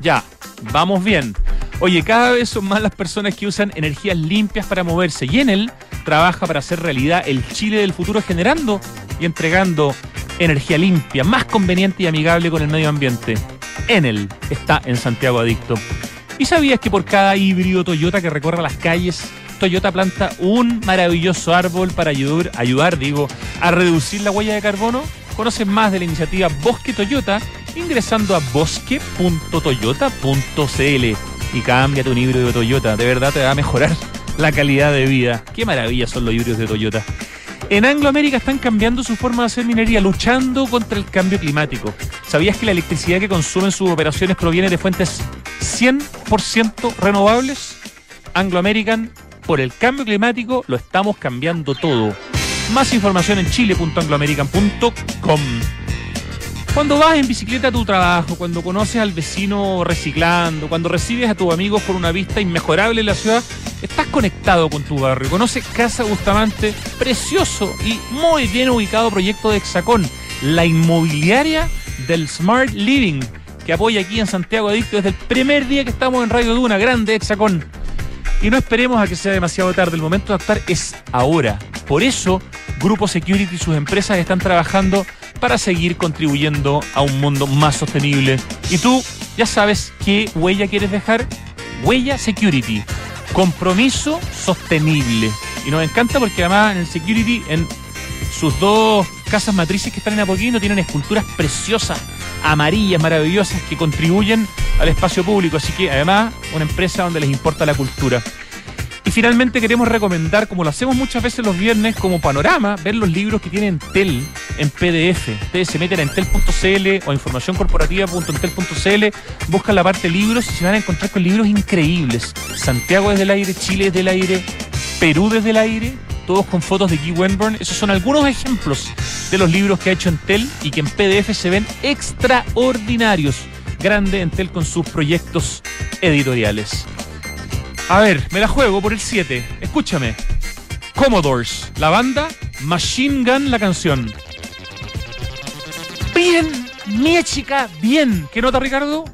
Ya, vamos bien. Oye, cada vez son más las personas que usan energías limpias para moverse y Enel trabaja para hacer realidad el Chile del futuro generando y entregando energía limpia, más conveniente y amigable con el medio ambiente. Enel está en Santiago Adicto. ¿Y sabías que por cada híbrido Toyota que recorre las calles, Toyota planta un maravilloso árbol para ayudar, ayudar digo, a reducir la huella de carbono? Conoce más de la iniciativa Bosque Toyota ingresando a bosque.toyota.cl y cámbiate un híbrido de Toyota. De verdad te va a mejorar la calidad de vida. Qué maravilla son los híbridos de Toyota. En Anglo América están cambiando su forma de hacer minería, luchando contra el cambio climático. ¿Sabías que la electricidad que consumen sus operaciones proviene de fuentes 100% renovables? Anglo American, por el cambio climático lo estamos cambiando todo. Más información en chile.angloamerican.com. Cuando vas en bicicleta a tu trabajo, cuando conoces al vecino reciclando, cuando recibes a tus amigos con una vista inmejorable en la ciudad, estás conectado con tu barrio. Conoces Casa Bustamante, precioso y muy bien ubicado proyecto de Hexacón, la inmobiliaria del Smart Living, que apoya aquí en Santiago Adicto desde el primer día que estamos en Radio Duna, grande Hexacón. Y no esperemos a que sea demasiado tarde, el momento de actuar es ahora. Por eso, Grupo Security y sus empresas están trabajando para seguir contribuyendo a un mundo más sostenible. Y tú ya sabes qué huella quieres dejar. Huella Security. Compromiso sostenible. Y nos encanta porque además en el Security, en sus dos casas matrices que están en Apoquindo, tienen esculturas preciosas, amarillas, maravillosas, que contribuyen al espacio público. Así que además, una empresa donde les importa la cultura. Y finalmente queremos recomendar, como lo hacemos muchas veces los viernes, como panorama, ver los libros que tiene Entel en PDF. Ustedes se meten a entel.cl o informacioncorporativa.entel.cl, buscan la parte libros y se van a encontrar con libros increíbles. Santiago desde el aire, Chile desde el aire, Perú desde el aire, todos con fotos de Guy Wenburn. Esos son algunos ejemplos de los libros que ha hecho Entel y que en PDF se ven extraordinarios. Grande Entel con sus proyectos editoriales. A ver, me la juego por el 7. Escúchame. Commodores, la banda, Machine Gun, la canción. Bien, mi chica, bien. ¿Qué nota, Ricardo?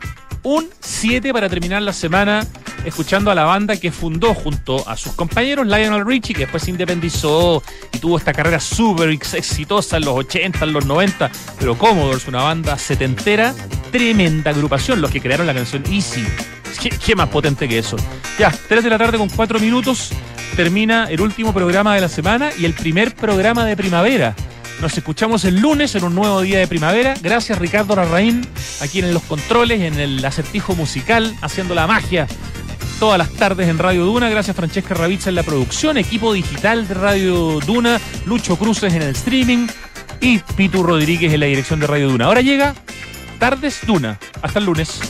Un 7 para terminar la semana escuchando a la banda que fundó junto a sus compañeros Lionel Richie, que después se independizó y tuvo esta carrera súper exitosa en los 80, en los 90, pero Commodores, una banda setentera, tremenda agrupación, los que crearon la canción Easy. ¿Qué, más potente que eso? Ya, 3 de la tarde con 4 minutos, termina el último programa de la semana y el primer programa de primavera. Nos escuchamos el lunes en un nuevo día de primavera. Gracias Ricardo Larraín, aquí en los controles, en el acertijo musical, haciendo la magia todas las tardes en Radio Duna. Gracias Francesca Ravizza en la producción, equipo digital de Radio Duna, Lucho Cruces en el streaming y Pitu Rodríguez en la dirección de Radio Duna. Ahora llega Tardes Duna. Hasta el lunes.